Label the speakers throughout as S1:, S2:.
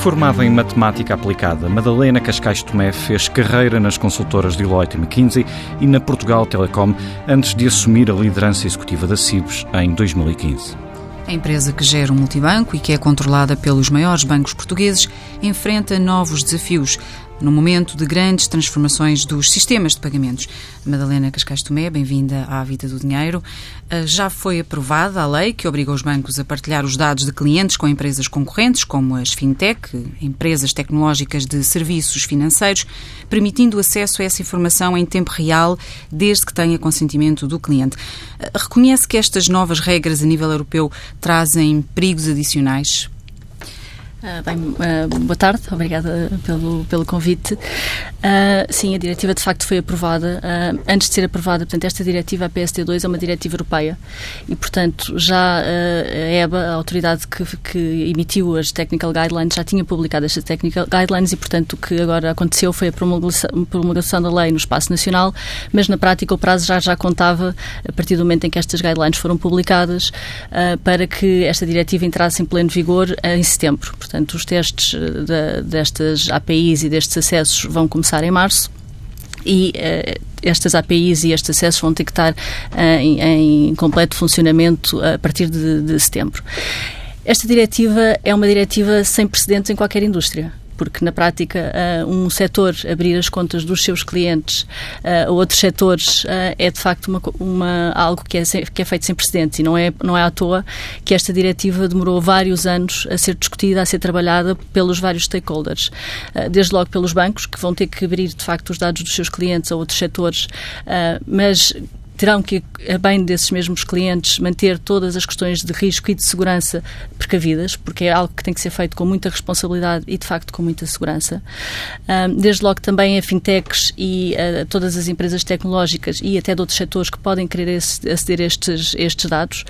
S1: Formada em matemática aplicada, Madalena Cascais Tomé fez carreira nas consultoras Deloitte e McKinsey e na Portugal Telecom antes de assumir a liderança executiva da CIBS em 2015.
S2: A empresa que gera um multibanco e que é controlada pelos maiores bancos portugueses enfrenta novos desafios no momento de grandes transformações dos sistemas de pagamentos. Madalena Cascais Tomé, bem-vinda à Vida do Dinheiro. Ah, já foi aprovada a lei que obriga os bancos a partilhar os dados de clientes com empresas concorrentes, como as fintech, empresas tecnológicas de serviços financeiros, permitindo acesso a essa informação em tempo real, desde que tenha consentimento do cliente. Ah, reconhece que estas novas regras a nível europeu trazem perigos adicionais
S3: Uh, bem, uh, boa tarde, obrigada pelo, pelo convite. Uh, sim, a diretiva de facto foi aprovada. antes de ser aprovada, portanto, esta diretiva, a PST2, é uma diretiva europeia e, portanto, já a EBA, a autoridade que, que, emitiu as Technical Guidelines, já tinha publicado estas Technical Guidelines e, portanto, o que agora aconteceu foi a promulgação, promulgação da lei no espaço nacional, mas na prática o prazo já, já contava a partir do momento em que estas guidelines foram publicadas para que esta diretiva entrasse em pleno vigor em setembro. Portanto, os testes eh, de, destas APIs e destes acessos vão começar em março e uh, estas APIs e estes acessos vão ter que estar uh, em, em, completo funcionamento a partir de, de setembro. Esta diretiva é uma diretiva sem precedentes em qualquer indústria porque na prática uh, um setor abrir as contas dos seus clientes uh, a outros setores uh, é de facto uma, uma, algo que é, que é feito sem precedentes e não é, não é à toa que esta diretiva demorou vários anos a ser discutida, a ser trabalhada pelos vários stakeholders. Desde logo pelos bancos, que vão ter que abrir de facto os dados dos seus clientes a outros setores, mas terão que, a bem desses mesmos clientes, manter todas as questões de risco e de segurança precavidas, porque é algo que tem que ser feito com muita responsabilidade e, de facto, com muita segurança. Desde logo também a fintechs e a todas as empresas tecnológicas e até de outros setores que podem querer aceder a estes, estes dados,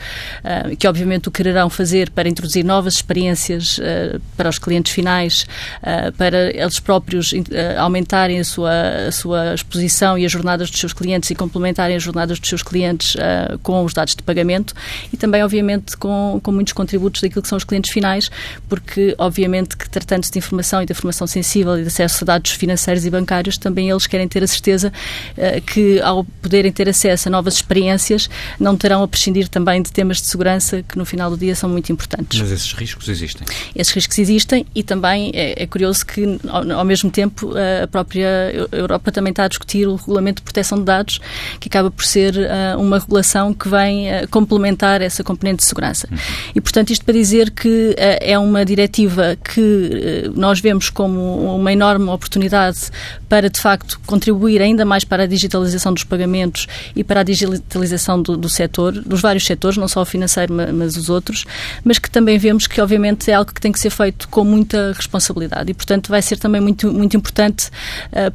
S3: que obviamente o quererão fazer para introduzir novas experiências ah, para os clientes finais, ah, para eles próprios ah, aumentarem a sua, a sua exposição e as jornadas dos seus clientes e complementarem as jornadas dos seus clientes uh, com os dados de pagamento e também, obviamente, com, com muitos contributos daquilo que são os clientes finais, porque, obviamente, que tratando-se de informação e de informação sensível e de acesso a dados financeiros e bancários, também eles querem ter a certeza uh, que, ao poderem ter acesso a novas experiências, não terão a prescindir também de temas de segurança que, no final do dia, são muito importantes.
S1: Mas esses riscos existem?
S3: Esses riscos existem e também é, é curioso que, ao, ao, mesmo tempo, a própria Europa também está a discutir o regulamento de proteção de dados, que acaba por ser ser uh, uma regulação que vem uh, complementar essa componente de segurança. Uhum. E, portanto, isto para dizer que uh, é uma diretiva que nós vemos como uma enorme oportunidade para, de facto, contribuir ainda mais para a digitalização dos pagamentos e para a digitalização do, do setor, dos vários setores, não só o financeiro, mas, os outros, mas que também vemos que, obviamente, é algo que tem que ser feito com muita responsabilidade e, portanto, vai ser também muito, muito importante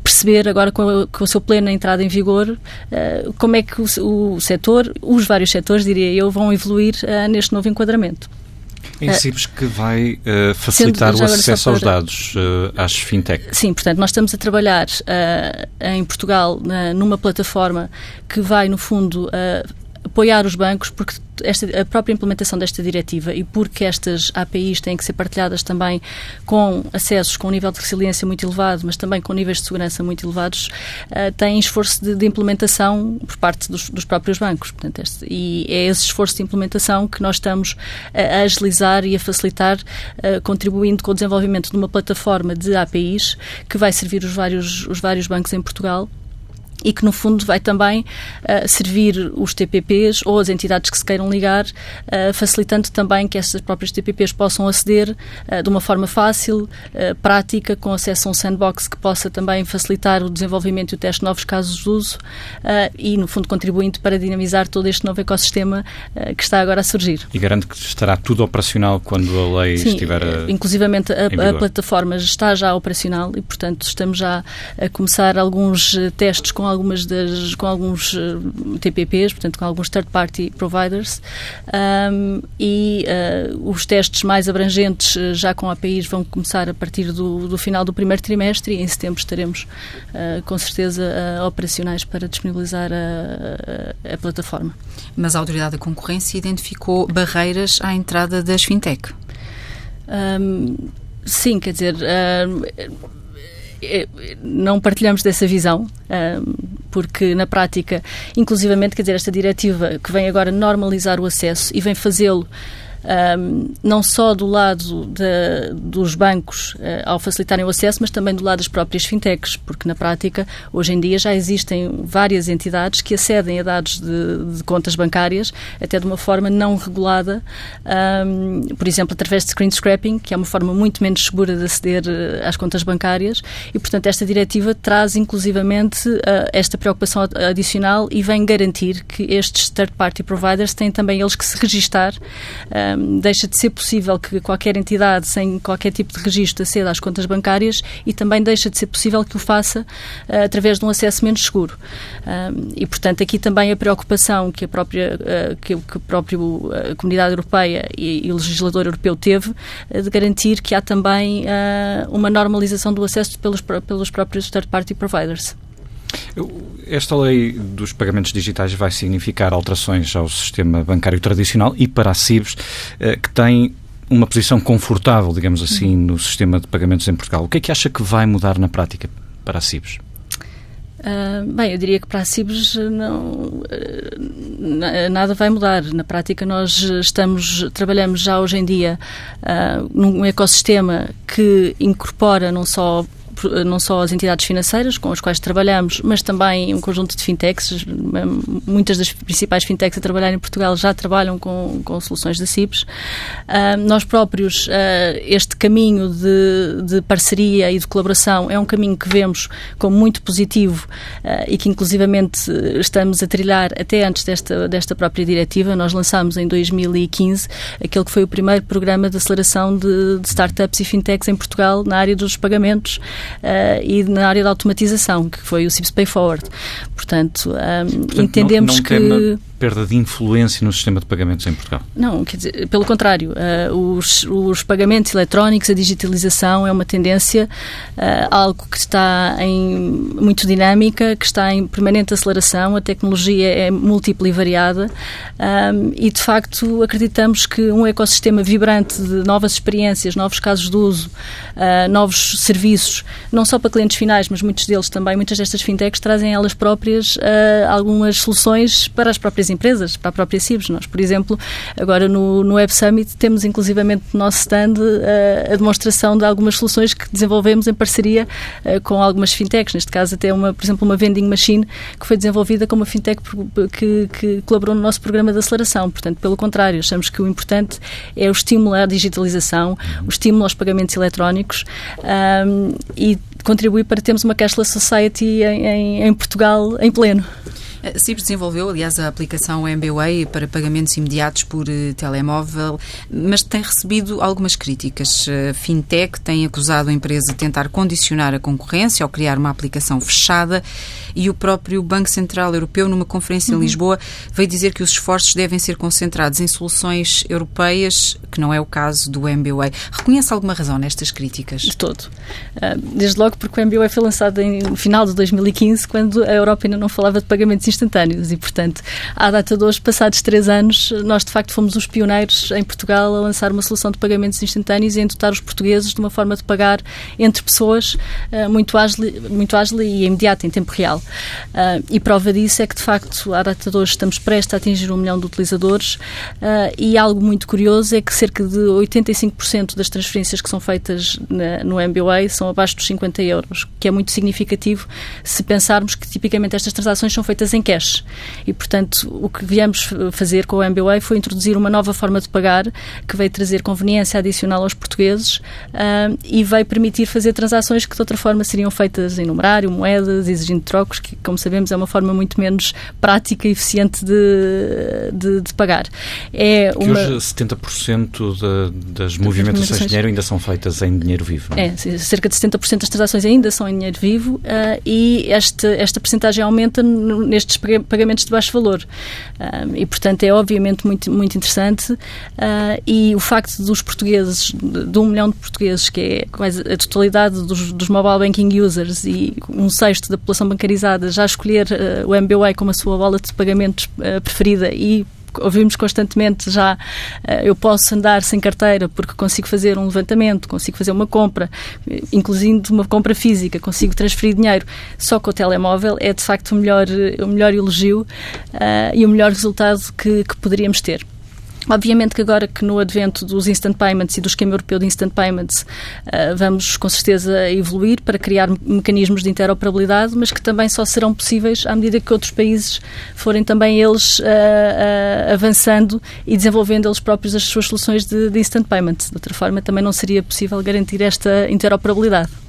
S3: perceber agora com a, com a sua plena entrada em vigor como é que o, o setor, os vários setores, diria eu, vão evoluir uh, neste novo enquadramento.
S1: É Cibes que vai uh, facilitar Sendo, o acesso aos dados uh, às fintech.
S3: Sim, portanto, nós estamos a trabalhar uh, em Portugal numa plataforma que vai, no fundo, apoiar os bancos, porque esta, a própria implementação desta diretiva e porque estas APIs têm que ser partilhadas também com acessos com um nível de resiliência muito elevado, mas também com níveis de segurança muito elevados, uh, têm esforço de, de, implementação por parte dos, dos próprios bancos. Portanto, este, e é esse esforço de implementação que nós estamos a, a agilizar e a facilitar, uh, contribuindo com o desenvolvimento de uma plataforma de APIs que vai servir os vários, os vários bancos em Portugal e que, no fundo, vai também uh, servir os TPPs ou as entidades que se queiram ligar, uh, facilitando também que essas próprias TPPs possam aceder uh, de uma forma fácil, prática, com acesso a um sandbox que possa também facilitar o desenvolvimento e o teste de novos casos de uso e, no fundo, contribuindo para dinamizar todo este novo ecossistema que está agora a surgir.
S1: E garante que estará tudo operacional quando a lei
S3: Sim,
S1: estiver a,
S3: inclusivamente a, a plataforma está já operacional e, portanto, estamos já a começar alguns testes com algumas das com alguns uh, eh, TPPs, portanto com alguns third party providers um, e uh, os testes mais abrangentes uh, já com APIs vão começar a partir do, do, final do primeiro trimestre e em setembro estaremos com certeza operacionais para disponibilizar a, a, a plataforma.
S2: Mas a Autoridade da Concorrência identificou barreiras à entrada das fintech?
S3: Um, sim, quer dizer, é, não partilhamos dessa visão, porque na prática, inclusivamente, quer dizer, esta diretiva que vem agora normalizar o acesso e vem fazê-lo um, não só do lado de, dos bancos uh, ao facilitarem o acesso, mas também do lado das próprias fintechs, porque na prática, hoje em dia, já existem várias entidades que acedem a dados de, de contas bancárias, até de uma forma não regulada, um, por exemplo, através de screen scrapping, que é uma forma muito menos segura de aceder uh, às contas bancárias, e portanto esta diretiva traz inclusivamente uh, esta preocupação adicional e vem garantir que estes third-party providers têm também eles que se registar deixa de ser possível que qualquer entidade sem qualquer tipo de registro aceda às contas bancárias e também deixa de ser possível que o faça uh, através de um acesso menos seguro. e, portanto, aqui também a preocupação que a própria, uh, que, que a própria Comunidade Europeia e, e, o legislador europeu teve uh, de garantir que há também uma normalização do acesso pelos, pelos próprios third-party providers.
S1: Esta lei dos pagamentos digitais vai significar alterações ao sistema bancário tradicional e para a CIBS, eh, que tem uma posição confortável, digamos assim, no sistema de pagamentos em Portugal. O que é que acha que vai mudar na prática para a CIBS?
S3: Uh, bem, eu diria que para a Cibes não, uh, nada vai mudar. Na prática, nós estamos, trabalhamos já hoje em dia uh, num ecossistema que incorpora não só não só as entidades financeiras com as quais trabalhamos, mas também um conjunto de fintechs. Muitas das principais fintechs a trabalhar em Portugal já trabalham com, com soluções da CIPS. Uh, nós próprios, uh, este caminho de, de, parceria e de colaboração é um caminho que vemos como muito positivo uh, e que inclusivamente estamos a trilhar até antes desta, desta própria diretiva. Nós lançámos em 2015 aquele que foi o primeiro programa de aceleração de, de startups e fintechs em Portugal na área dos pagamentos e na área da automatização, que foi o CIPS Pay Forward. Portanto, um, eh, Portanto entendemos
S1: não, não que perda de influência no sistema de pagamentos em Portugal?
S3: Não, quer dizer, pelo contrário, uh, os, os, pagamentos eletrónicos, a digitalização é uma tendência, uh, algo que está em muito dinâmica, que está em permanente aceleração, a tecnologia é múltipla e variada um, e, de facto, acreditamos que um ecossistema vibrante de novas experiências, novos casos de uso, uh, novos serviços, não só para clientes finais, mas muitos deles também, muitas destas fintechs trazem elas próprias algumas soluções para as próprias para a própria CIBS. Nós, por exemplo, agora no, no Web Summit temos inclusivamente no nosso stand uh, a demonstração de algumas soluções que desenvolvemos em parceria uh, com algumas fintechs. Neste caso, até uma, por exemplo, uma vending machine que foi desenvolvida com uma fintech que, que colaborou no nosso programa de aceleração. Portanto, pelo contrário, achamos que o importante é o estímulo à digitalização, o estímulo aos pagamentos eletrónicos um, e contribuir para termos uma cashless society em, em, em Portugal em pleno.
S2: A CIPS desenvolveu, aliás, a aplicação MBWay para pagamentos imediatos por uh, telemóvel, mas tem recebido algumas críticas. A Fintech tem acusado a empresa de tentar condicionar a concorrência ao criar uma aplicação fechada e o próprio Banco Central Europeu, numa conferência uhum. em Lisboa, veio dizer que os esforços devem ser concentrados em soluções europeias, que não é o caso do MBWay. Reconhece alguma razão nestas críticas?
S3: De todo. Ah, desde logo porque o MBWay foi lançado em, no final de 2015, quando a Europa ainda não falava de pagamentos instantâneos e, portanto, à data de hoje, passados três anos, nós de facto fomos os pioneiros em Portugal a lançar uma solução de pagamentos instantâneos e em dotar os portugueses de uma forma de pagar entre pessoas uh, muito, ágil, muito ágil e imediata, em tempo real. Uh, e prova disso é que, de facto, à data de hoje estamos prestes a atingir um milhão de utilizadores uh, e algo muito curioso é que cerca de 85% das transferências que são feitas no MBWay são abaixo dos 50 euros, que é muito significativo se pensarmos que tipicamente estas transações são feitas em cash. E, portanto, o que viemos fazer com o MBWay foi introduzir uma nova forma de pagar que veio trazer conveniência adicional aos portugueses uh, e veio permitir fazer transações que de outra forma seriam feitas em numerário, moedas, exigindo trocos, que, como sabemos, é uma forma muito menos prática e eficiente de, de, de pagar.
S1: É que uma... hoje 70% de, das movimentações de dinheiro ainda são feitas em dinheiro vivo.
S3: É? é, cerca de 70% das transações ainda são em dinheiro vivo uh, e esta, esta percentagem aumenta nestes pagamentos de baixo valor. Uh, e, portanto, é obviamente muito, muito interessante uh, e o facto dos portugueses, de, um milhão de portugueses, que é quase a totalidade dos, dos mobile banking users e um sexto da população bancarizada, já escolher o MBWay como a sua bola de pagamentos preferida e ouvimos constantemente já eh, eu posso andar sem carteira porque consigo fazer um levantamento, consigo fazer uma compra, inclusive uma compra física, consigo transferir dinheiro só com o telemóvel, é de facto o melhor, o melhor elogio uh, e o melhor resultado que, que poderíamos ter. Obviamente que agora que no advento dos instant payments e do esquema europeu de instant payments uh, vamos com certeza evoluir para criar mecanismos de interoperabilidade, mas que também só serão possíveis à medida que outros países forem também eles uh, uh, avançando e desenvolvendo eles próprios as suas soluções de, de instant payments. De outra forma, também não seria possível garantir esta interoperabilidade.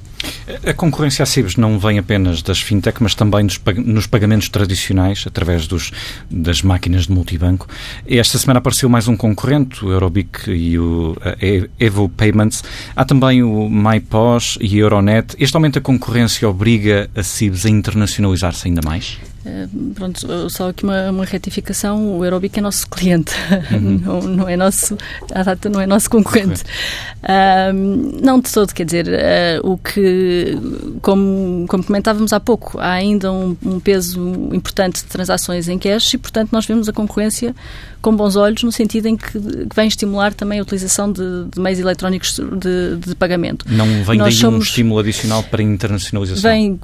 S1: A concorrência a CIBS não vem apenas das fintech, mas também nos pagamentos tradicionais, através dos, das máquinas de multibanco. Esta semana apareceu mais um concorrente, o Eurobic e o Evo Payments. Há também o MyPOS e a Euronet. Este aumento da concorrência obriga a CIBS a internacionalizar-se ainda mais?
S3: Eh, pronto, só aqui uma, uma, retificação, o Aerobic é nosso cliente, uhum. não, não, é nosso, a data não é nosso concorrente. Uh, não de todo, quer dizer, uh, o que, como, como comentávamos há pouco, há ainda um, um, peso importante de transações em cash e, portanto, nós vemos a concorrência com bons olhos, no sentido em que, que vem estimular também a utilização de, de meios eletrónicos de, de, pagamento.
S1: Não vem Nós daí somos, um estímulo adicional para a internacionalização?
S3: Vem,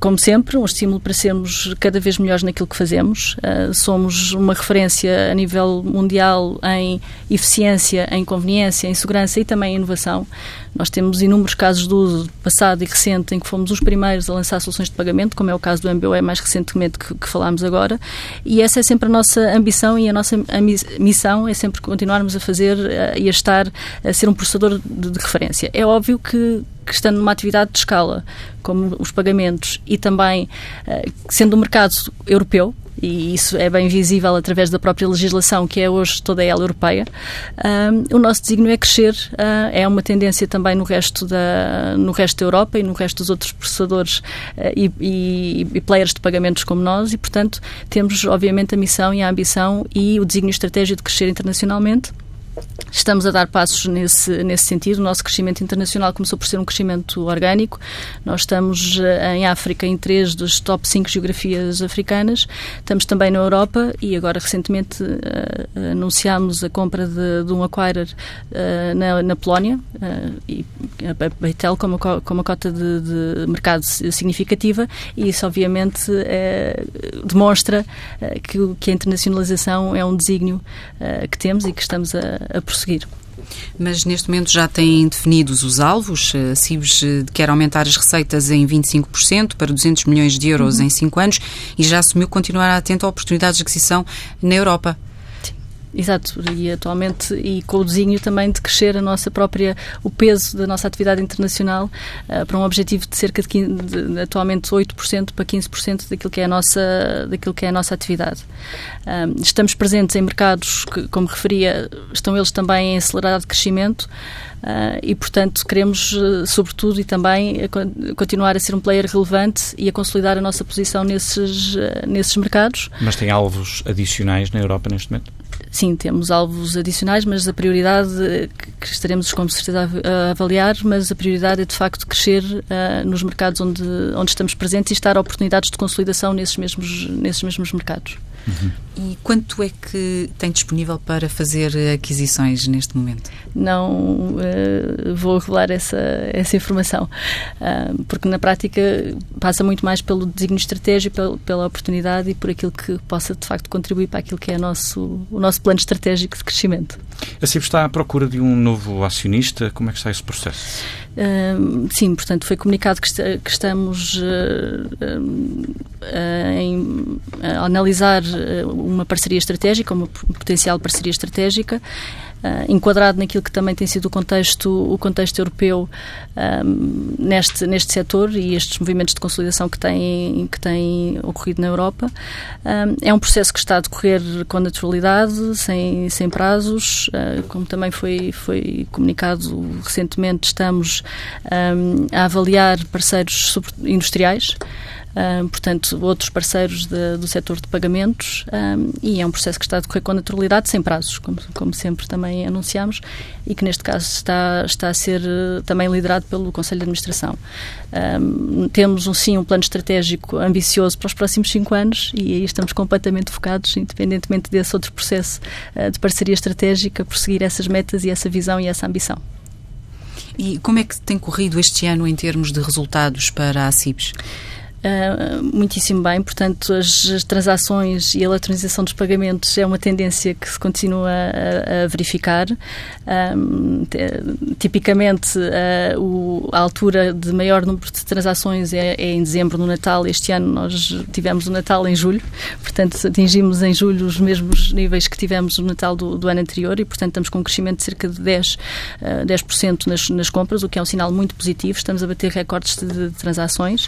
S3: como sempre, um estímulo para sermos cada vez melhores naquilo que fazemos. Uh, somos uma referência a nível mundial em eficiência, em conveniência, em segurança e também em inovação. Nós temos inúmeros casos de uso passado e recente em que fomos os primeiros a lançar soluções de pagamento, como é o caso do MBOE mais recentemente que, que falámos agora, e essa é sempre a nossa ambição e a nossa a missão é sempre continuarmos a fazer uh, e a estar a ser um processador de, de referência. É óbvio que que estando numa atividade de escala, como os pagamentos, e também uh, sendo um mercado europeu, e isso é bem visível através da própria legislação, que é hoje toda ela europeia. O nosso desígnio é crescer, uh, é uma tendência também no resto, da, no resto da Europa e no resto dos outros processadores uh, e, e, e, players de pagamentos como nós, e portanto temos obviamente a missão e a ambição e o desígnio estratégico de crescer internacionalmente. Estamos a dar passos nesse, nesse sentido. O nosso crescimento internacional começou por ser um crescimento orgânico. Nós estamos eh, em África em três das top 5 geografias africanas. Estamos também na Europa e agora recentemente uh, anunciámos a compra de, de um acquirer uh, na, na, Polónia uh, e a Beitel com uma, com uma cota de, de, mercado significativa e isso obviamente demonstra que, que, a internacionalização é um desígnio que temos e que estamos a, a prosseguir.
S2: Mas neste momento já têm definidos os alvos. A CIBS eh, quer aumentar as receitas em 25% para 200 milhões de euros uhum. em 5 anos e já assumiu continuar atento a oportunidades de aquisição na Europa.
S3: Exato, e atualmente, e com o desenho também de crescer a nossa própria, o peso da nossa atividade internacional uh, para um objetivo de cerca de, 15, de atualmente 8% para 15% daquilo que é a nossa, daquilo que é a nossa atividade. Estamos presentes em mercados que, como referia, estão eles também em acelerado crescimento. Uh, e, portanto, queremos, sobretudo, e também continuar a ser um player relevante e a consolidar a nossa posição nesses, nesses mercados.
S1: Mas tem alvos adicionais na Europa neste momento?
S3: Sim, temos alvos adicionais, mas a prioridade, que estaremos com certeza a avaliar, mas a prioridade é de facto crescer uh, nos mercados onde, onde estamos presentes e estar oportunidades de consolidação nesses mesmos, nesses mesmos mercados.
S2: Uhum. E quanto é que tem disponível para fazer aquisições neste momento?
S3: Não uh, vou revelar essa, essa informação, uh, porque na prática passa muito mais pelo designo estratégico, pela, pela, oportunidade e por aquilo que possa de facto contribuir para aquilo que é nosso, o nosso plano estratégico de crescimento.
S1: A CIB está à procura de um novo acionista? Como é que está esse processo?
S3: Sim, portanto, foi comunicado que, que estamos uh, uh, em, a analisar uma parceria estratégica, uma potencial parceria estratégica, uh, enquadrado naquilo que também tem sido o contexto, o contexto europeu um, neste, neste setor e estes movimentos de consolidação que têm, que têm ocorrido na Europa. Um, é um processo que está a decorrer com naturalidade, sem, sem prazos, uh, como também foi, foi comunicado recentemente, estamos um, a avaliar parceiros industriais portanto, outros parceiros de, do setor de pagamentos, um, e é um processo que está a decorrer com naturalidade, sem prazos, como, como sempre também anunciamos, e que neste caso está, está a ser uh, também liderado pelo Conselho de Administração. Um, temos, um, sim, um plano estratégico ambicioso para os próximos cinco anos e aí estamos completamente focados, independentemente desse outro processo uh, de parceria estratégica, por seguir essas metas e essa visão e essa ambição.
S2: E como é que tem corrido este ano em termos de resultados para a CIBS?
S3: Uh, muitíssimo bem, portanto, as, as, transações e a eletronização dos pagamentos é uma tendência que se continua a, a verificar. Um, tipicamente, uh, o, a altura de maior número de transações é, é, em dezembro, no Natal. Este ano nós tivemos o Natal em julho, portanto, atingimos em julho os mesmos níveis que tivemos no Natal do, do ano anterior e, portanto, estamos com um crescimento de cerca de 10%, uh, 10 nas, nas compras, o que é um sinal muito positivo. Estamos a bater recordes de, de transações.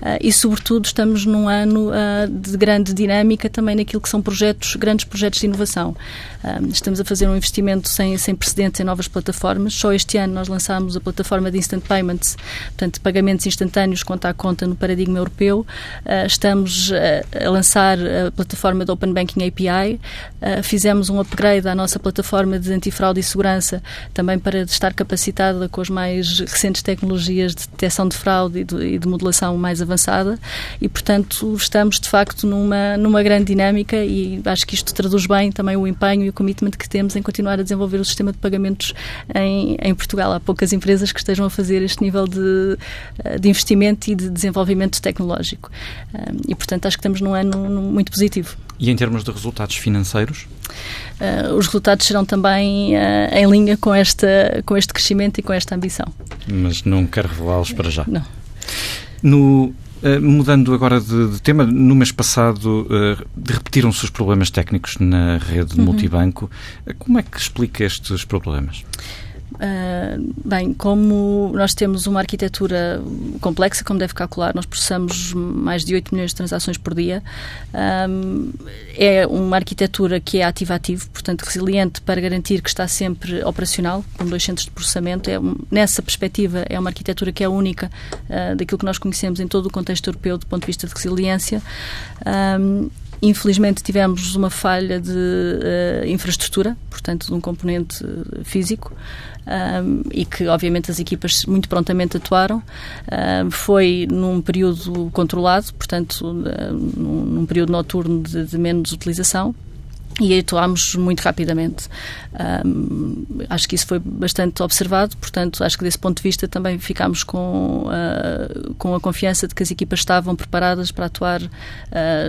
S3: Uh, sobretudo, estamos num ano uh, de grande dinâmica também naquilo que são projetos, grandes projetos de inovação. Uh, estamos a fazer um investimento sem, sem precedentes em novas plataformas. Só este ano nós lançámos a plataforma de Instant Payments, portanto, pagamentos instantâneos conta a conta no paradigma europeu. Uh, estamos a lançar a plataforma de Open Banking API. fizemos um upgrade à nossa plataforma de antifraude e segurança, também para estar capacitada com as mais recentes tecnologias de detecção de fraude e de, e de modelação mais avançada e, portanto, estamos de facto numa, numa grande dinâmica e acho que isto traduz bem também o empenho e o commitment que temos em continuar a desenvolver o sistema de pagamentos em, em Portugal. Há poucas empresas que estejam a fazer este nível de, de investimento e de desenvolvimento tecnológico. E, portanto, acho que estamos num ano muito positivo.
S1: E em termos de resultados financeiros?
S3: Uh, os resultados serão também uh, em linha com, esta, com este crescimento e com esta ambição.
S1: Mas não quero revelá-los para já.
S3: Não.
S1: No mudando agora de, de, tema, no mês passado uh, repetiram-se os problemas técnicos na rede uhum. multibanco. Uh, como é que explica estes problemas?
S3: Uh, bem, como nós temos uma arquitetura complexa, como deve calcular, nós processamos mais de 8 milhões de transações por dia. Um, é uma arquitetura que é ativa-ativo, portanto resiliente para garantir que está sempre operacional, com dois centros de processamento. É, nessa perspectiva, é uma arquitetura que é única uh, daquilo que nós conhecemos em todo o contexto europeu do ponto de vista de resiliência. Um, Infelizmente tivemos uma falha de uh, infraestrutura, portanto, de um componente físico, um, e que, obviamente, as equipas muito prontamente atuaram. Um, foi num período controlado, portanto, num, num período noturno de, de menos utilização e atuámos muito rapidamente. Um, acho que isso foi bastante observado, portanto, acho que desse ponto de vista também ficámos com, uh, com a confiança de que as equipas estavam preparadas para atuar uh,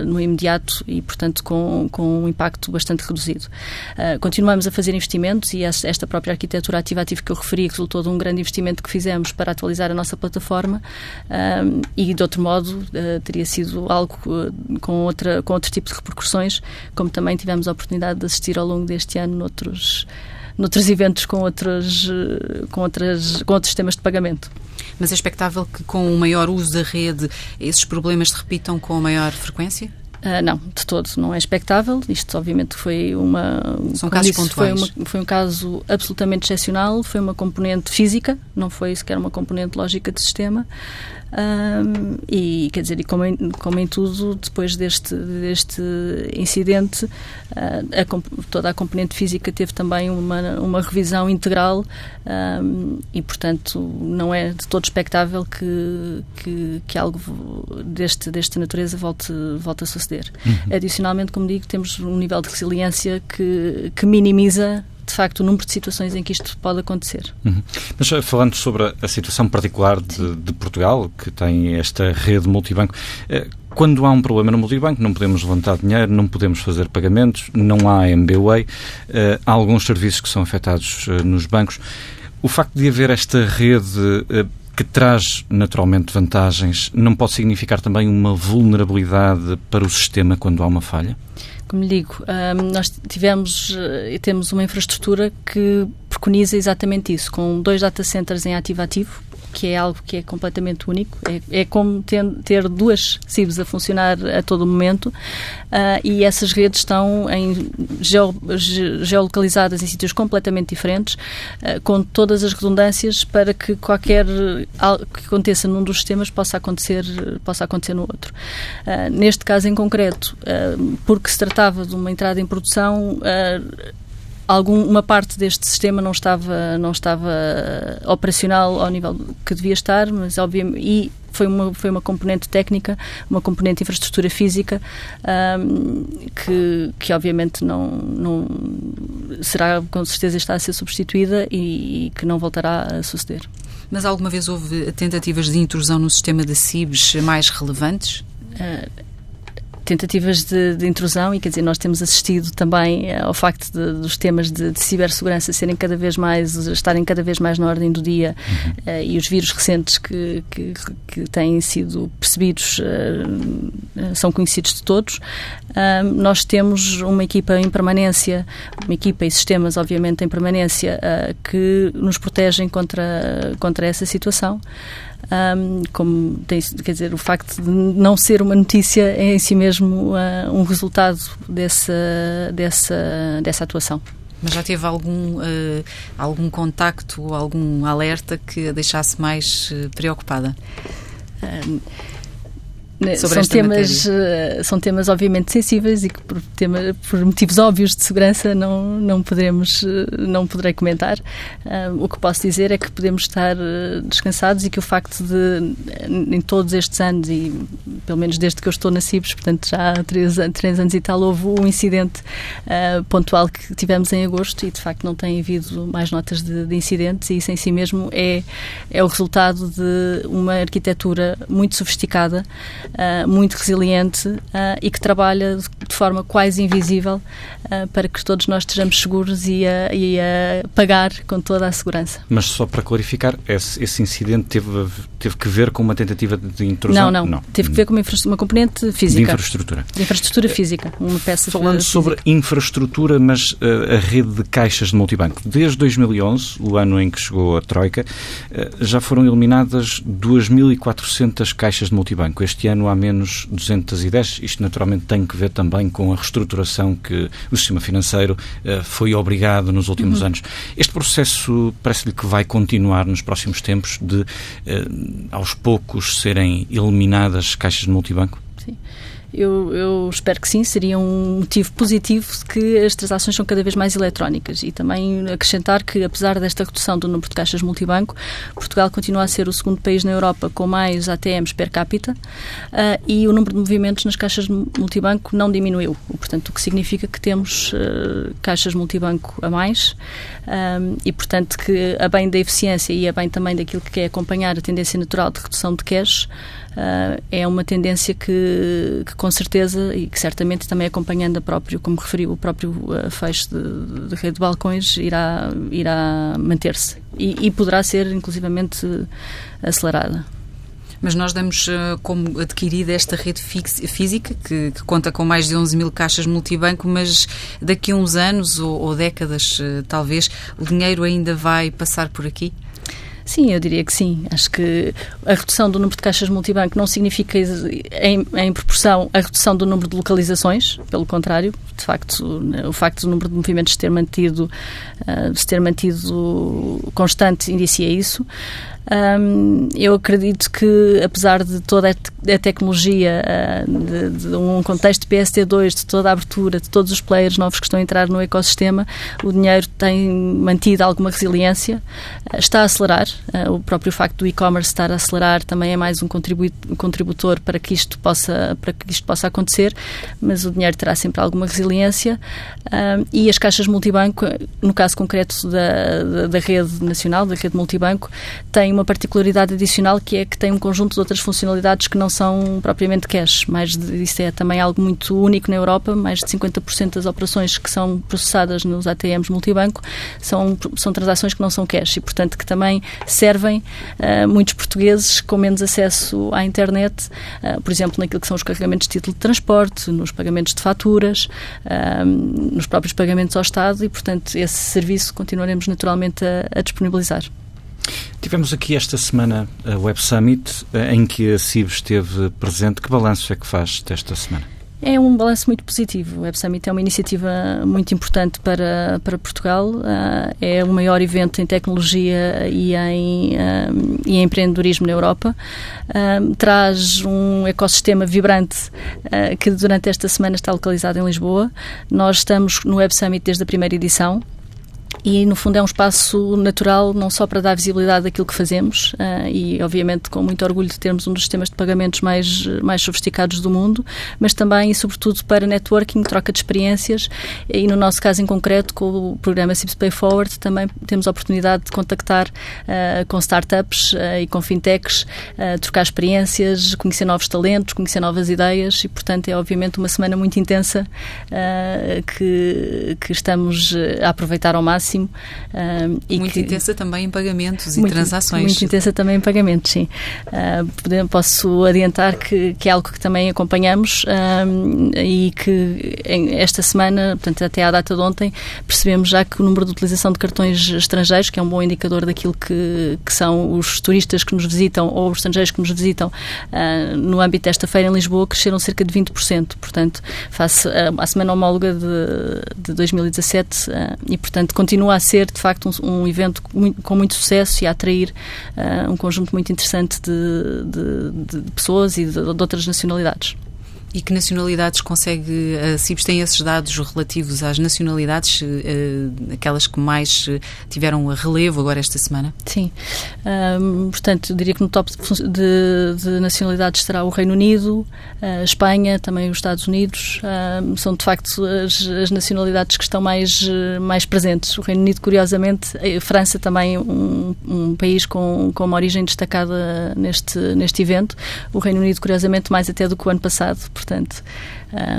S3: no imediato e, portanto, com, com um impacto bastante reduzido. Uh, continuamos a fazer investimentos e esta própria arquitetura ativa-ativa que eu referi resultou de um grande investimento que fizemos para atualizar a nossa plataforma um, e, de outro modo, teria sido algo com, outra, com outro tipo de repercussões, como também tivemos a oportunidade de assistir ao longo deste ano noutros, noutros eventos com outros, com, outras, com outros sistemas de pagamento.
S2: Mas é expectável que com o maior uso da rede esses problemas se repitam com maior frequência?
S3: Uh, não, de todo não é expectável. Isto, obviamente, foi uma.
S2: São casos disse,
S3: pontuais. Foi, uma, foi, um caso absolutamente excepcional. Foi uma componente física, não foi sequer uma componente lógica de sistema. Um, e quer dizer, e como em, como em tudo, depois deste, deste incidente, uh, a, toda a componente física teve também uma, uma revisão integral um, e, portanto, não é de todo expectável que, que, que algo deste, desta natureza volte, volte a suceder. Uhum. Adicionalmente, como digo, temos um nível de resiliência que, que minimiza de facto o número de situações em que isto pode acontecer.
S1: Uhum. Mas eh, falando sobre a situação particular de, de, Portugal, que tem esta rede multibanco, eh, quando há um problema no multibanco, não podemos levantar dinheiro, não podemos fazer pagamentos, não há MBWay, eh, há alguns serviços que são afetados nos bancos. O facto de haver esta rede que traz naturalmente vantagens, não pode significar também uma vulnerabilidade para o sistema quando há uma falha?
S3: Como lhe digo, um, nós tivemos e uh, temos uma infraestrutura que preconiza exatamente isso, com dois data centers em ativo-ativo, que é algo que é completamente único. É, é como ter, ter, duas CIBs a funcionar a todo momento uh, e essas redes estão em geo, geolocalizadas em sítios completamente diferentes, uh, com todas as redundâncias para que qualquer algo que aconteça num dos sistemas possa acontecer, possa acontecer no outro. Uh, neste caso em concreto, porque se tratava de uma entrada em produção, algum, uma parte deste sistema não estava, não estava operacional ao nível que devia estar, mas obviamente, e foi uma, foi uma componente técnica, uma componente de infraestrutura física um, que, que obviamente não, não será, com certeza está a ser substituída e, e que não voltará a suceder.
S2: Mas alguma vez houve tentativas de intrusão no sistema de CIBs mais relevantes? Uh,
S3: tentativas de, de, intrusão e quer dizer nós temos assistido também eh, ao facto de, dos temas de, de, cibersegurança serem cada vez mais estarem cada vez mais na ordem do dia uhum. uh, e os vírus recentes que, que, que têm sido percebidos uh, são conhecidos de todos uh, nós temos uma equipa em permanência uma equipa e sistemas obviamente em permanência que nos protegem contra contra essa situação um, como tem, quer dizer, o facto de não ser uma notícia é em si mesmo uh, um resultado dessa, dessa, dessa atuação.
S2: Mas já teve algum, uh, algum contacto ou algum alerta que a deixasse mais uh, preocupada?
S3: Né, são temas uh, são temas obviamente sensíveis e que por, tema, por motivos óbvios de segurança não não poderemos uh, não poderei comentar. Uh, o que posso dizer é que podemos estar descansados e que o facto de em todos estes anos e pelo menos desde que eu estou na CIBS portanto já há três, três anos e tal houve um incidente pontual que tivemos em agosto e de facto não tem havido mais notas de, de incidentes e isso em si mesmo é é o resultado de uma arquitetura muito sofisticada uh, muito resiliente uh, e que trabalha de forma quase invisível uh, para que todos nós estejamos seguros e a, e a, pagar com toda a segurança.
S1: Mas só para clarificar, esse, esse incidente teve, teve que ver com uma tentativa de intrusão?
S3: Não, não. não. Teve que ver com uma, uma componente física.
S1: De infraestrutura.
S3: De infraestrutura física, uma peça
S1: Falando sobre infraestrutura, mas a rede de caixas de multibanco. Desde 2011, o ano em que chegou a Troika, já foram eliminadas 2.400 caixas de multibanco. Este ano ano há menos 210. Isto naturalmente tem que ver também com a reestruturação que o sistema financeiro uh, foi obrigado nos últimos uhum. anos. Este processo parece-lhe que vai continuar nos próximos tempos de, uh, aos poucos, serem eliminadas caixas de multibanco?
S3: Sim. Eu, eu, espero que sim, seria um motivo positivo que as transações são cada vez mais eletrónicas. E também acrescentar que, apesar desta redução do número de caixas multibanco, Portugal continua a ser o segundo país na Europa com mais ATMs per capita uh, e o número de movimentos nas caixas multibanco não diminuiu, portanto, o que significa que temos uh, caixas multibanco a mais um, e, portanto, que a bem da eficiência e a bem também daquilo que é acompanhar a tendência natural de redução de cash, uh, é uma tendência que, que, com certeza, e que certamente também acompanhando a próprio, como referiu, o próprio uh, fecho de, de, rede de balcões, irá, irá manter-se e, e poderá ser, inclusivamente, acelerada.
S2: Mas nós damos uh, como adquirida esta rede física, que, que, conta com mais de 11 mil caixas multibanco, mas daqui a uns anos ou, ou décadas, uh, talvez, o dinheiro ainda vai passar por aqui?
S3: Sim, eu diria que sim. Acho que a redução do número de caixas multibanco não significa, em, em, proporção, a redução do número de localizações, pelo contrário. De facto, o facto do número de movimentos ter mantido, uh, se ter mantido constante indicia isso. Um, eu acredito que, apesar de toda a, tecnologia, uh, de, de, um contexto de PST2, de toda a abertura, de todos os players novos que estão a entrar no ecossistema, o dinheiro tem mantido alguma resiliência, uh, está a acelerar. Uh, o próprio facto do e-commerce estar a acelerar também é mais um contributor para que isto possa, para que isto possa acontecer, mas o dinheiro terá sempre alguma resiliência e as caixas multibanco, no caso concreto da, da, da rede nacional, da rede multibanco, têm uma particularidade adicional que é que tem um conjunto de outras funcionalidades que não são propriamente cash. Mais de, isso é também algo muito único na Europa. Mais de 50% das operações que são processadas nos ATMs multibanco são, são transações que não são cash e, portanto, que também servem uh, muitos portugueses com menos acesso à internet, uh, por exemplo, naquilo que são os carregamentos de título de transporte, nos pagamentos de faturas, uh, nos próprios pagamentos ao Estado e, portanto, esse serviço continuaremos naturalmente a, a disponibilizar.
S1: Tivemos aqui esta semana a Web Summit, eh, em que a CIB esteve presente. Que balanço é que faz desta semana?
S3: É um balanço muito positivo. O Web Summit é uma iniciativa muito importante para, para Portugal. Uh, é o maior evento em tecnologia e em, e em empreendedorismo na Europa. Traz um ecossistema vibrante que durante esta semana está localizado em Lisboa. Nós estamos no Web Summit desde a primeira edição e no fundo é um espaço natural não só para dar visibilidade àquilo que fazemos uh, e obviamente com muito orgulho de termos um dos sistemas de pagamentos mais mais sofisticados do mundo, mas também e sobretudo para networking, troca de experiências. E no nosso caso em concreto com o programa Cips Pay Forward também temos a oportunidade de contactar uh, com startups uh, e com fintechs, trocar experiências, conhecer novos talentos, conhecer novas ideias. E portanto é obviamente uma semana muito intensa que, que estamos a aproveitar ao máximo máximo.
S2: Uh, e muito que, intensa também em pagamentos muito, e transações.
S3: Muito intensa também em pagamentos, sim. Uh, posso adiantar que, que, é algo que também acompanhamos uh, e que esta semana, portanto até à data de ontem, percebemos já que o número de utilização de cartões estrangeiros, que é um bom indicador daquilo que, que são os turistas que nos visitam ou os estrangeiros que nos visitam no âmbito desta feira em Lisboa, cresceram cerca de 20%. Portanto, face à semana homóloga de, de 2017 e, portanto, continua a ser, de facto, um, um evento com muito sucesso e a atrair uh, um conjunto muito interessante de, de, de pessoas e de, de outras nacionalidades.
S2: E que nacionalidades consegue, a CIBS tem esses dados relativos às nacionalidades, uh, aquelas que mais tiveram a relevo agora esta semana?
S3: Sim. Um, portanto, diria que no top de, de nacionalidades será o Reino Unido, a Espanha, também os Estados Unidos. Um, são, de facto, as, as, nacionalidades que estão mais, mais presentes. O Reino Unido, curiosamente, a França também um, um país com, com uma origem destacada neste, neste evento. O Reino Unido, curiosamente, mais até do que o ano passado portanto,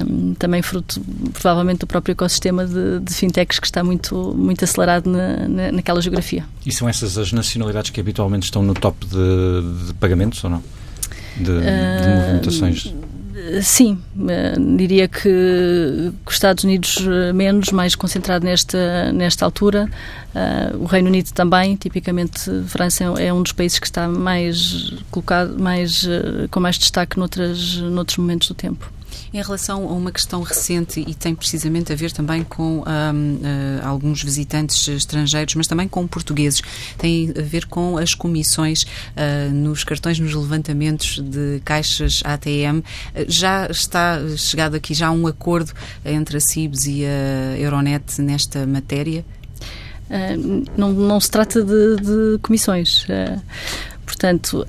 S3: um, também fruto provavelmente do próprio ecossistema de, de fintechs que está muito, muito acelerado na, na, naquela geografia.
S1: E são essas as nacionalidades que habitualmente estão no top de, de pagamentos ou não? De, de movimentações?
S3: Sim, uh, diria que, os Estados Unidos uh, menos, mais concentrado nesta, nesta altura. Uh, o Reino Unido também, tipicamente França é, é um dos países que está mais colocado, mais, com mais destaque noutras, noutros momentos do tempo.
S2: Em relação a uma questão recente e tem precisamente a ver também com um, uh, alguns visitantes estrangeiros, mas também com portugueses, tem a ver com as comissões uh, nos cartões, nos levantamentos de caixas ATM. Já está chegado aqui já um acordo entre a CIBS e a Euronet nesta matéria?
S3: Uh, não, não se trata de, de comissões. Uh, Portanto,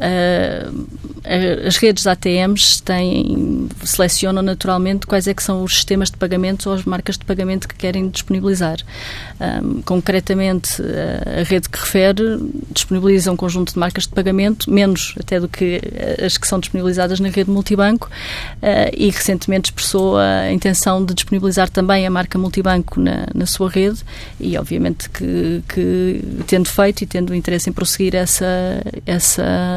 S3: as redes ATMs têm, selecionam naturalmente quais é que são os sistemas de pagamento ou as marcas de pagamento que querem disponibilizar. Um, concretamente, a rede que refere disponibiliza um conjunto de marcas de pagamento, menos até do que as que são disponibilizadas na rede multibanco, uh, e recentemente expressou a intenção de disponibilizar também a marca multibanco na, na sua rede, e obviamente que, que, tendo feito e tendo interesse em prosseguir essa, essa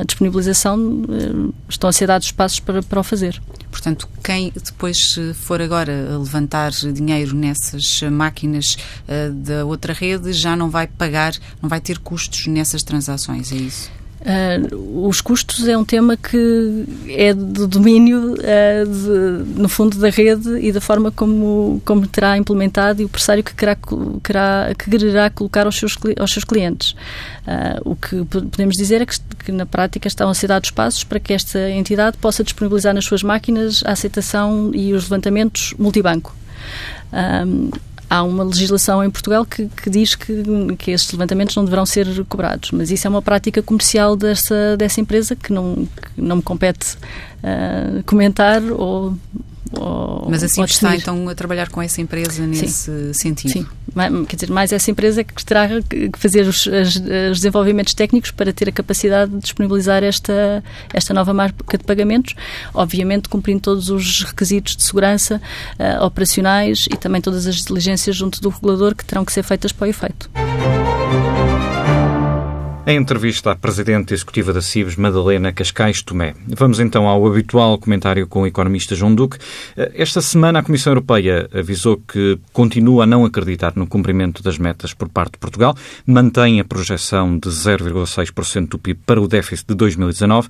S3: disponibilização, uh, estão a ser dados passos para, para o fazer.
S2: Portanto, quem depois for agora levantar dinheiro nessas máquinas uh, da outra rede já não vai pagar, não vai ter custos nessas transações, é isso?
S3: Uh, os custos é um tema que é do domínio, uh, de, no fundo, da rede e da forma como, como terá implementado e o pressário que querá, querá, que quererá colocar aos seus, aos seus clientes. Uh, o que podemos dizer é que, que, na prática, estão a ser dados passos para que esta entidade possa disponibilizar nas suas máquinas a aceitação e os levantamentos multibanco. Há uma legislação em Portugal que, que diz que, que estes levantamentos não deverão ser cobrados, mas isso é uma prática comercial dessa, dessa empresa que não, que não me compete uh, comentar ou
S2: mas assim está então a trabalhar com essa empresa nesse
S3: Sim.
S2: sentido?
S3: Sim, quer dizer, mais essa empresa que terá que fazer os, os, desenvolvimentos técnicos para ter a capacidade de disponibilizar esta, esta nova marca de pagamentos, obviamente cumprindo todos os requisitos de segurança uh, operacionais e também todas as diligências junto do regulador que terão que ser feitas para o efeito.
S1: Em entrevista à Presidente Executiva da CIBS, Madalena Cascais Tomé. Vamos então ao habitual comentário com o economista João Duque. Esta semana a Comissão Europeia avisou que continua a não acreditar no cumprimento das metas por parte de Portugal, mantém a projeção de 0,6% do PIB para o déficit de 2019.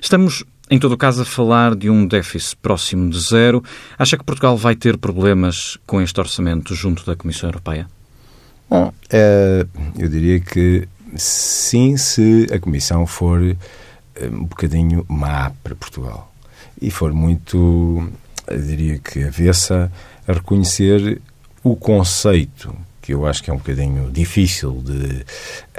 S1: Estamos em todo o caso, a falar de um déficit próximo de zero. Acha que Portugal vai ter problemas com este orçamento junto da Comissão Europeia?
S4: Bom, é, eu diria que sim, se a Comissão for eh, um bocadinho má para Portugal e for muito, eu diria que avessa a reconhecer o conceito que eu acho que é um bocadinho difícil de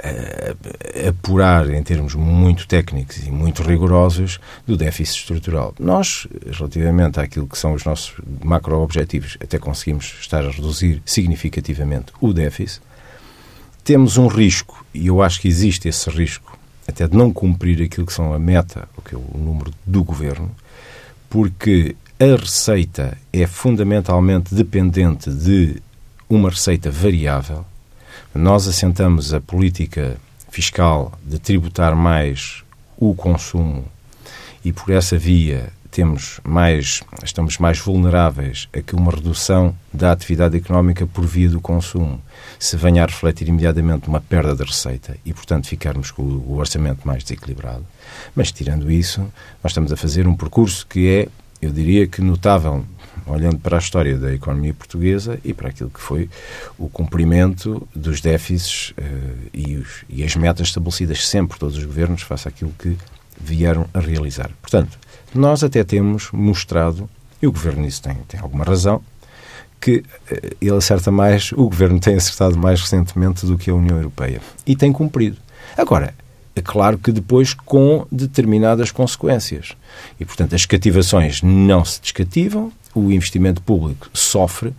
S4: uh, apurar em termos muito técnicos e muito rigorosos do déficit estrutural. Nós, relativamente àquilo que são os nossos macro-objetivos, até conseguimos estar a reduzir significativamente o déficit, temos um risco, e eu acho que existe esse risco, até de não cumprir aquilo que são a meta, o que é o número do governo, porque a receita é fundamentalmente dependente de uma receita variável. Nós assentamos a política fiscal de tributar mais o consumo e por essa via temos mais, estamos mais vulneráveis a que uma redução da atividade económica por via do consumo se venha a refletir imediatamente uma perda de receita e, portanto, ficarmos com o orçamento mais desequilibrado. Mas, tirando isso, nós estamos a fazer um percurso que é, eu diria que notável, olhando para a história da economia portuguesa e para aquilo que foi o cumprimento dos déficits uh, e, os, e as metas estabelecidas sempre por todos os governos face àquilo que vieram a realizar. Portanto, nós até temos mostrado, e o Governo nisso tem, tem alguma razão, que eh, ele acerta mais, o Governo tem acertado mais recentemente do que a União Europeia. E tem cumprido. Agora, é claro que depois com determinadas consequências. E, portanto, as cativações não se descativam, o investimento público sofre,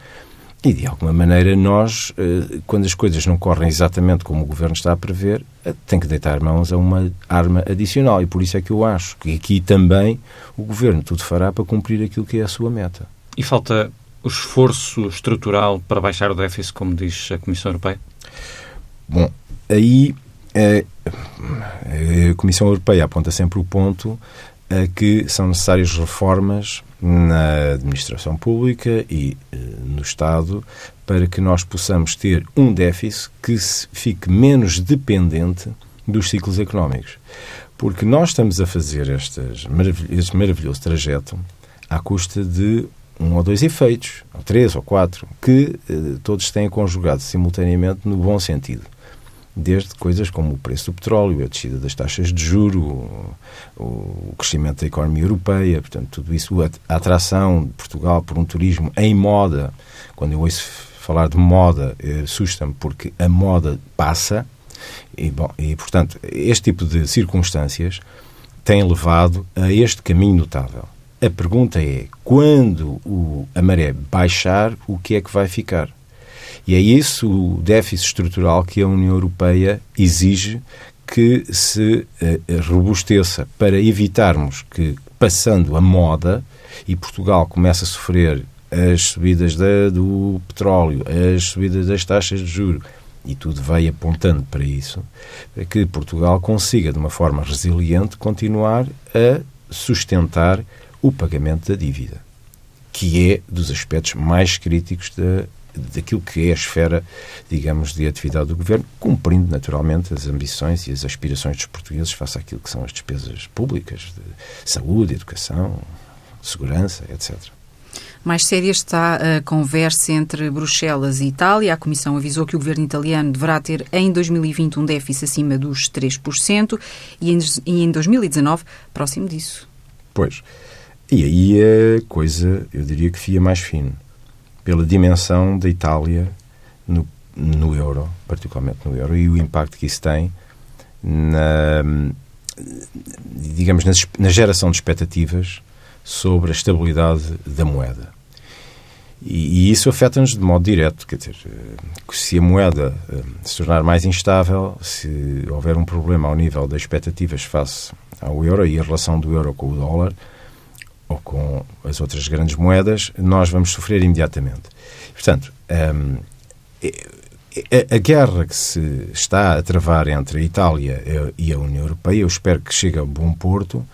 S4: e, de alguma maneira, nós, eh, quando as coisas não correm exatamente como o Governo está a prever, eh, tem que deitar mãos a uma arma adicional. E por isso é que eu acho que aqui também o Governo tudo fará para cumprir aquilo que é a sua meta.
S1: E falta o esforço estrutural para baixar o déficit, como diz a Comissão Europeia?
S4: Bom, aí é, a Comissão Europeia aponta sempre o ponto que são necessárias reformas na administração pública e eh, Estado para que nós possamos ter um déficit que fique menos dependente dos ciclos económicos. Porque nós estamos a fazer estas este maravilhoso trajeto à custa de um ou dois efeitos, ou três ou quatro, que eh, todos têm conjugado simultaneamente no bom sentido desde coisas como o preço do petróleo, a descida das taxas de juro, o, crescimento da economia europeia, portanto, tudo isso, a, a atração de Portugal por um turismo em moda. Quando eu ouço falar de moda, eh, assusta-me porque a moda passa e, bom, e, portanto, este tipo de circunstâncias tem levado a este caminho notável. A pergunta é, quando o, a maré baixar, o que é que vai ficar? E é isso o déficit estrutural que a União Europeia exige que se uh, robusteça para evitarmos que, passando a moda, e Portugal começa a sofrer as subidas da, do petróleo, as subidas das taxas de juro, e tudo vai apontando para isso, para que Portugal consiga, de uma forma resiliente, continuar a sustentar o pagamento da dívida, que é dos aspectos mais críticos da daquilo que é a esfera, digamos, de atividade do governo, cumprindo naturalmente as ambições e as aspirações dos portugueses face àquilo que são as despesas públicas de saúde, educação, segurança, etc.
S2: Mais séria está a conversa entre Bruxelas e Itália. A Comissão avisou que o governo italiano deverá ter em 2020 um déficit acima dos 3% e em 2019 próximo disso.
S4: Pois. E aí a coisa, eu diria que fia mais fino. Pela dimensão da Itália no, no euro, particularmente no euro, e o impacto que isso tem na, digamos, na, geração de expectativas sobre a estabilidade da moeda. E, e isso afeta-nos de modo direto, quer dizer, eh, se a moeda eh, se tornar mais instável, se houver um problema ao nível das expectativas face ao euro e a relação do euro com o dólar ou com as outras grandes moedas, nós vamos sofrer imediatamente. Portanto, um, ehm, a, a guerra que se está a travar entre a Itália e a União Europeia, eu espero que chegue a bom porto,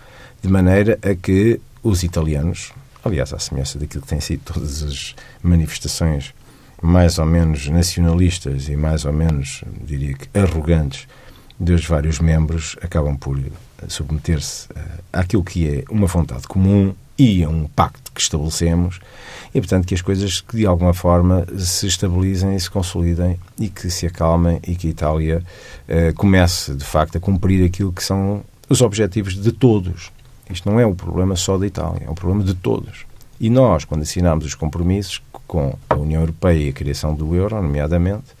S4: de maneira a que os italianos, aliás, à semelhança daquilo que têm sido todas as manifestações mais ou menos nacionalistas e mais ou menos, diria que, arrogantes dos vários membros, acabam por submeter-se uh, àquilo que é uma vontade comum e a um pacto que estabelecemos e, portanto, que as coisas que de alguma forma se estabilizem e se consolidem e que se acalmem e que a Itália uh, comece, de facto, a cumprir aquilo que são os objetivos de todos isto não é um problema só da Itália, é um problema de todos. E nós, quando assinámos os compromissos com a União Europeia e a criação do euro, nomeadamente,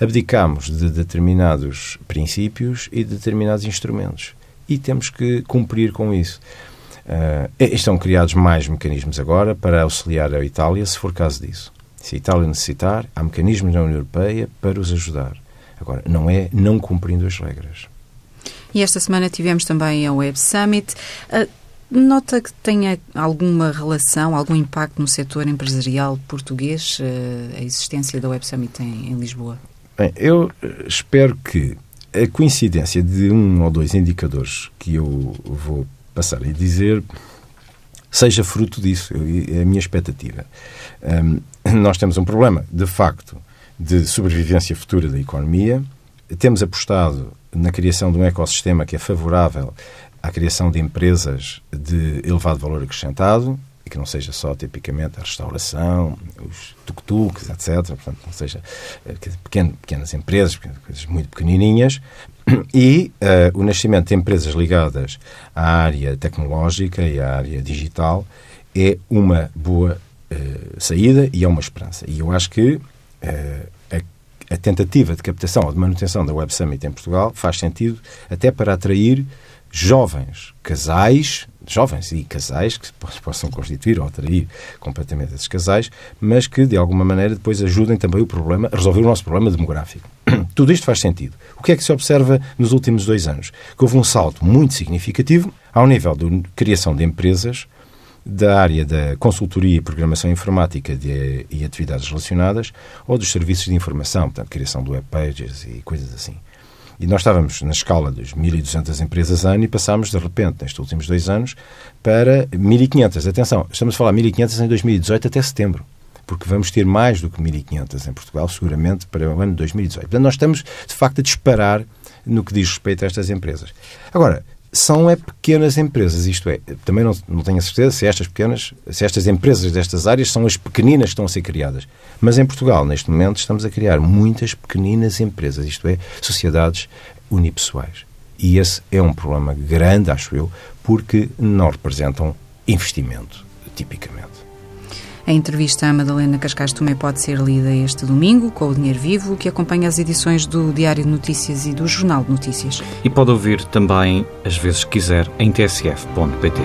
S4: abdicámos de determinados princípios e de determinados instrumentos. E temos que cumprir com isso. Uh, estão criados mais mecanismos agora para auxiliar a Itália, se for caso disso. Se a Itália necessitar, há mecanismos na União Europeia para os ajudar. Agora, não é não cumprindo as regras.
S2: E esta semana tivemos também a Web Summit. Uh, nota que tenha alguma relação, algum impacto no setor empresarial português, uh, a existência da Web Summit em, em Lisboa?
S4: Bem, eu espero que a coincidência de um ou dois indicadores que eu vou passar a dizer seja fruto disso, é a minha expectativa. Um, nós temos um problema, de facto, de sobrevivência futura da economia. Temos apostado na criação de um ecossistema que é favorável à criação de empresas de elevado valor acrescentado e que não seja só tipicamente a restauração, os tuk-tuks, etc. Portanto, não seja eh, pequeno, pequenas empresas, coisas muito pequenininhas, e uh, o nascimento de empresas ligadas à área tecnológica e à área digital é uma boa uh, saída e é uma esperança. E eu acho que uh, a tentativa de captação ou de manutenção da Web Summit em Portugal faz sentido até para atrair jovens casais, jovens e casais que possam constituir ou atrair completamente esses casais, mas que de alguma maneira depois ajudem também o problema, a resolver o nosso problema demográfico. Tudo isto faz sentido. O que é que se observa nos últimos dois anos? Que houve um salto muito significativo ao nível da criação de empresas da área da consultoria e programação informática de, e atividades relacionadas ou dos serviços de informação, portanto, criação do web pages e coisas assim. E nós estávamos na escala das 1.200 empresas ano e passámos, de repente, nestes últimos dois anos, para 1.500. Atenção, estamos a falar 1.500 em 2018 até setembro porque vamos ter mais do que 1.500 em Portugal, seguramente, para o ano de 2018. Portanto, nós estamos, de facto, a disparar no que diz respeito a estas empresas. Agora, são é pequenas empresas, isto é, também não, não tenho a certeza se estas pequenas, se estas empresas destas áreas são as pequeninas que estão a ser criadas. Mas em Portugal, neste momento, estamos a criar muitas pequeninas empresas, isto é, sociedades unipessoais. E esse é um problema grande, acho eu, porque não representam investimento, tipicamente.
S2: A entrevista a Madalena Cascais também pode ser lida este domingo com o Dinheiro Vivo, que acompanha as edições do Diário de Notícias e do Jornal de Notícias.
S1: E pode ouvir também, às vezes quiser, em tsf.pt.